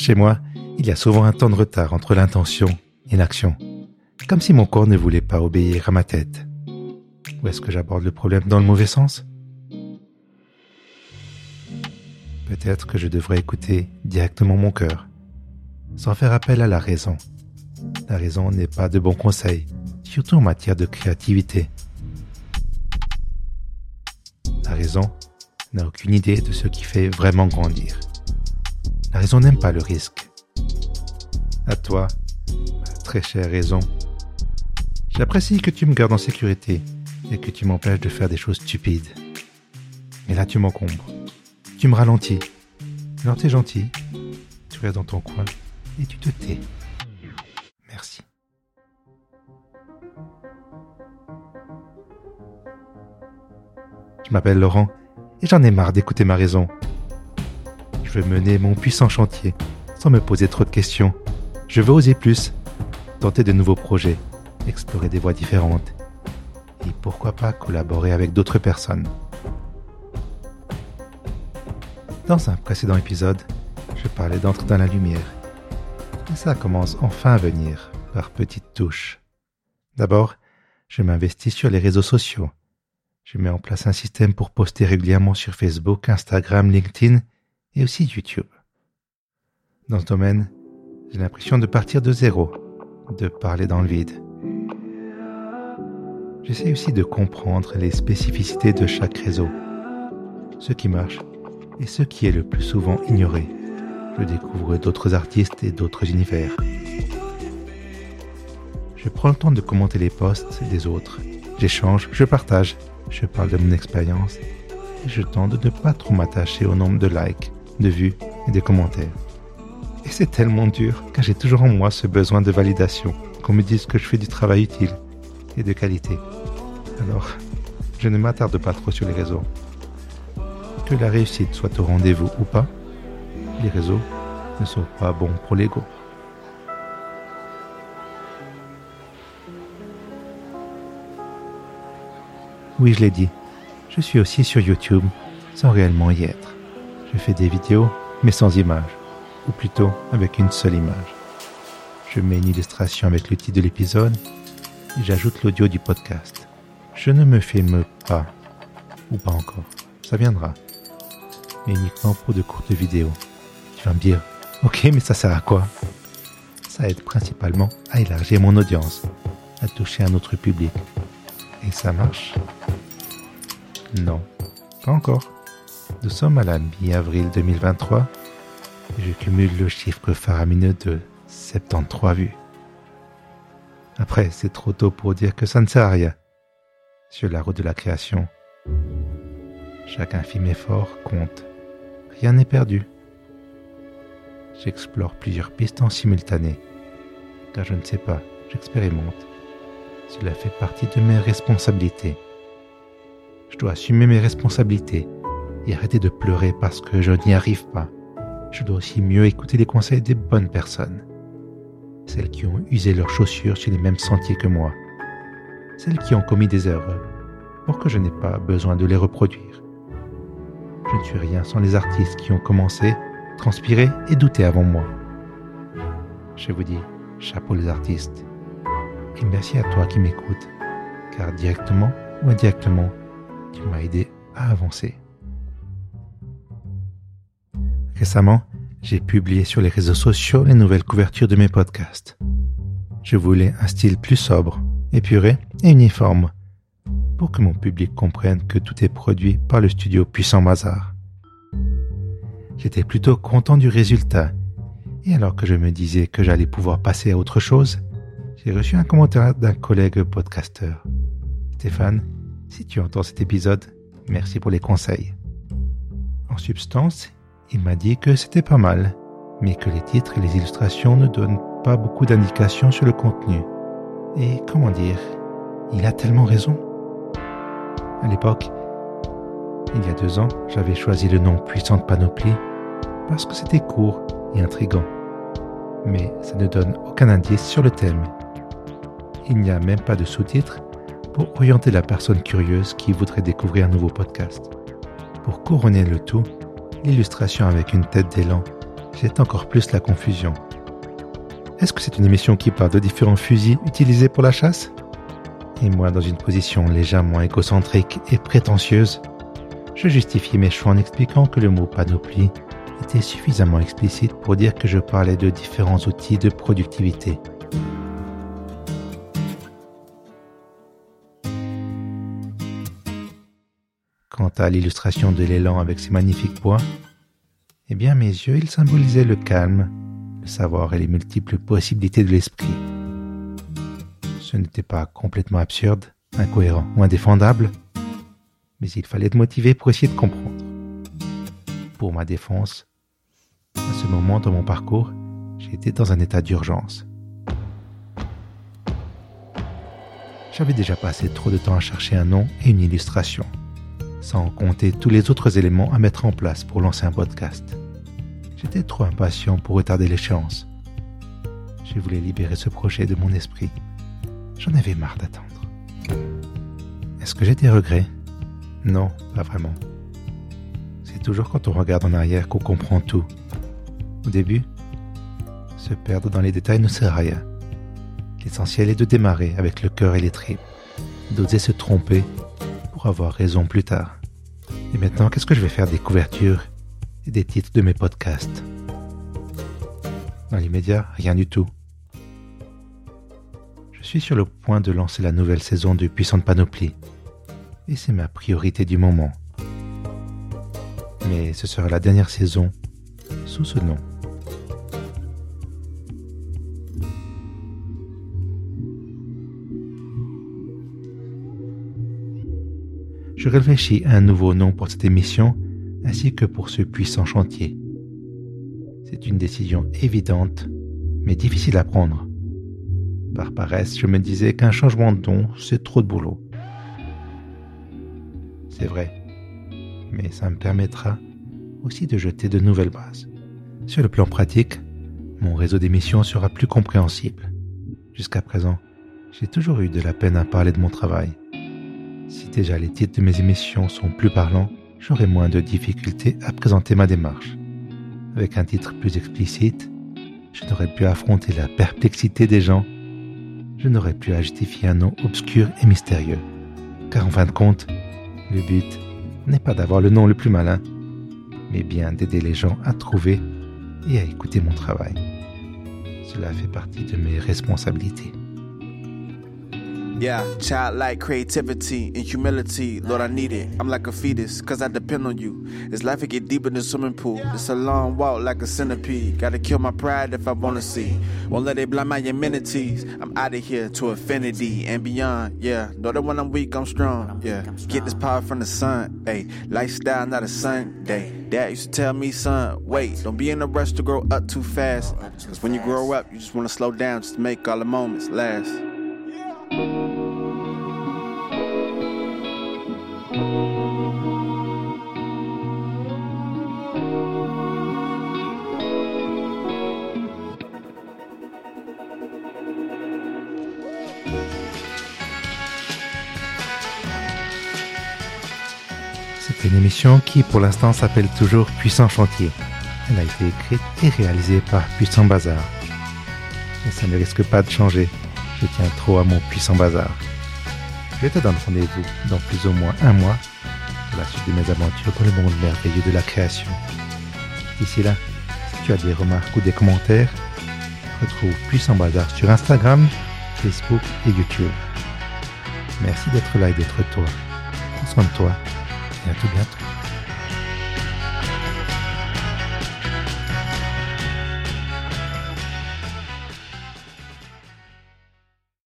Chez moi, il y a souvent un temps de retard entre l'intention et l'action, comme si mon corps ne voulait pas obéir à ma tête. Ou est-ce que j'aborde le problème dans le mauvais sens? Peut-être que je devrais écouter directement mon cœur, sans faire appel à la raison. La raison n'est pas de bons conseils, surtout en matière de créativité. La raison n'a aucune idée de ce qui fait vraiment grandir. La raison n'aime pas le risque. À toi, très chère raison. J'apprécie que tu me gardes en sécurité et que tu m'empêches de faire des choses stupides. Mais là, tu m'encombres. Tu me ralentis. Alors t'es gentil. Tu restes dans ton coin et tu te tais. Merci. Je m'appelle Laurent et j'en ai marre d'écouter ma raison. Je veux mener mon puissant chantier sans me poser trop de questions. Je veux oser plus, tenter de nouveaux projets, explorer des voies différentes et pourquoi pas collaborer avec d'autres personnes. Dans un précédent épisode, je parlais d'entrer dans la lumière. Et ça commence enfin à venir, par petites touches. D'abord, je m'investis sur les réseaux sociaux. Je mets en place un système pour poster régulièrement sur Facebook, Instagram, LinkedIn et aussi YouTube. Dans ce domaine, j'ai l'impression de partir de zéro, de parler dans le vide. J'essaie aussi de comprendre les spécificités de chaque réseau, ce qui marche et ce qui est le plus souvent ignoré. Je découvre d'autres artistes et d'autres univers. Je prends le temps de commenter les posts des autres. J'échange, je partage, je parle de mon expérience et je tente de ne pas trop m'attacher au nombre de likes, de vues et de commentaires. Et c'est tellement dur car j'ai toujours en moi ce besoin de validation, qu'on me dise que je fais du travail utile et de qualité. Alors, je ne m'attarde pas trop sur les réseaux. Que la réussite soit au rendez-vous ou pas, les réseaux ne sont pas bons pour l'ego. Oui, je l'ai dit, je suis aussi sur YouTube sans réellement y être. Je fais des vidéos, mais sans image, ou plutôt avec une seule image. Je mets une illustration avec le titre de l'épisode et j'ajoute l'audio du podcast. Je ne me filme pas, ou pas encore, ça viendra, mais uniquement pour de courtes vidéos. Tu vas me dire, ok, mais ça sert à quoi? Ça aide principalement à élargir mon audience, à toucher un autre public. Et ça marche? Non, pas encore. Nous sommes à la mi-avril 2023 et je cumule le chiffre faramineux de 73 vues. Après, c'est trop tôt pour dire que ça ne sert à rien. Sur la route de la création, chaque infime effort compte. Rien n'est perdu. J'explore plusieurs pistes en simultané, car je ne sais pas, j'expérimente. Cela fait partie de mes responsabilités. Je dois assumer mes responsabilités et arrêter de pleurer parce que je n'y arrive pas. Je dois aussi mieux écouter les conseils des bonnes personnes. Celles qui ont usé leurs chaussures sur les mêmes sentiers que moi. Celles qui ont commis des erreurs pour que je n'ai pas besoin de les reproduire. Je ne suis rien sans les artistes qui ont commencé, transpiré et douté avant moi. Je vous dis, chapeau les artistes. Et merci à toi qui m'écoutes, car directement ou indirectement, tu m'as aidé à avancer. Récemment, j'ai publié sur les réseaux sociaux les nouvelles couvertures de mes podcasts. Je voulais un style plus sobre, épuré et uniforme, pour que mon public comprenne que tout est produit par le studio Puissant Bazar. J'étais plutôt content du résultat, et alors que je me disais que j'allais pouvoir passer à autre chose, j'ai reçu un commentaire d'un collègue podcasteur. Stéphane, si tu entends cet épisode, merci pour les conseils. En substance, il m'a dit que c'était pas mal, mais que les titres et les illustrations ne donnent pas beaucoup d'indications sur le contenu. Et comment dire, il a tellement raison. À l'époque, il y a deux ans, j'avais choisi le nom Puissante Panoplie parce que c'était court et intrigant. Mais ça ne donne aucun indice sur le thème. Il n'y a même pas de sous-titres pour orienter la personne curieuse qui voudrait découvrir un nouveau podcast. Pour couronner le tout, l'illustration avec une tête d'élan, c'est encore plus la confusion. Est-ce que c'est une émission qui parle de différents fusils utilisés pour la chasse? Et moi, dans une position légèrement égocentrique et prétentieuse, je justifiais mes choix en expliquant que le mot panoplie était suffisamment explicite pour dire que je parlais de différents outils de productivité. À l'illustration de l'élan avec ses magnifiques bois, eh bien mes yeux, ils symbolisaient le calme, le savoir et les multiples possibilités de l'esprit. Ce n'était pas complètement absurde, incohérent ou indéfendable, mais il fallait être motivé pour essayer de comprendre. Pour ma défense, à ce moment dans mon parcours, j'étais dans un état d'urgence. J'avais déjà passé trop de temps à chercher un nom et une illustration, sans compter tous les autres éléments à mettre en place pour lancer un podcast. J'étais trop impatient pour retarder l'échéance. Je voulais libérer ce projet de mon esprit. J'en avais marre d'attendre. Est-ce que j'ai des regrets? Non, pas vraiment. C'est toujours quand on regarde en arrière qu'on comprend tout. Au début, se perdre dans les détails ne sert à rien. L'essentiel est de démarrer avec le cœur et les tripes, d'oser se tromper avoir raison plus tard. Et maintenant, qu'est-ce que je vais faire des couvertures et des titres de mes podcasts? Dans l'immédiat, rien du tout. Je suis sur le point de lancer la nouvelle saison de Puissante Panoplie, et c'est ma priorité du moment. Mais ce sera la dernière saison sous ce nom. Je réfléchis à un nouveau nom pour cette émission ainsi que pour ce puissant chantier. C'est une décision évidente, mais difficile à prendre. Par paresse, je me disais qu'un changement de nom, c'est trop de boulot. C'est vrai, mais ça me permettra aussi de jeter de nouvelles bases. Sur le plan pratique, mon réseau d'émissions sera plus compréhensible. Jusqu'à présent, j'ai toujours eu de la peine à parler de mon travail. Si déjà les titres de mes émissions sont plus parlants, j'aurai moins de difficultés à présenter ma démarche. Avec un titre plus explicite, je n'aurais à affronter la perplexité des gens, je n'aurais à justifier un nom obscur et mystérieux. Car en fin de compte, le but n'est pas d'avoir le nom le plus malin, mais bien d'aider les gens à trouver et à écouter mon travail. Cela fait partie de mes responsabilités. Yeah, childlike creativity and humility, Lord, I need it. I'm like a fetus, cause I depend on you. This life, it get deeper than swimming pool. It's a long walk like a centipede. Gotta kill my pride if I wanna see. Won't let it blind my amenities. I'm out of here to affinity and beyond. Yeah, know that when I'm weak, I'm strong. Yeah, get this power from the sun. Hey, lifestyle, not a Sunday. Dad used to tell me, son, wait, don't be in a rush to grow up too fast. Cause when you grow up, you just wanna slow down just to make all the moments last. Une émission qui, pour l'instant, s'appelle toujours Puissant Chantier. Elle a été écrite et réalisée par Puissant Bazar. Et ça ne risque pas de changer. Je tiens trop à mon Puissant Bazar. Je te donne rendez-vous dans plus ou moins un mois pour la suite de mes aventures dans le monde merveilleux de la création. D'ici là, si tu as des remarques ou des commentaires, retrouve Puissant Bazar sur Instagram, Facebook et YouTube. Merci d'être là et d'être toi. Prends soin de toi tout bientôt.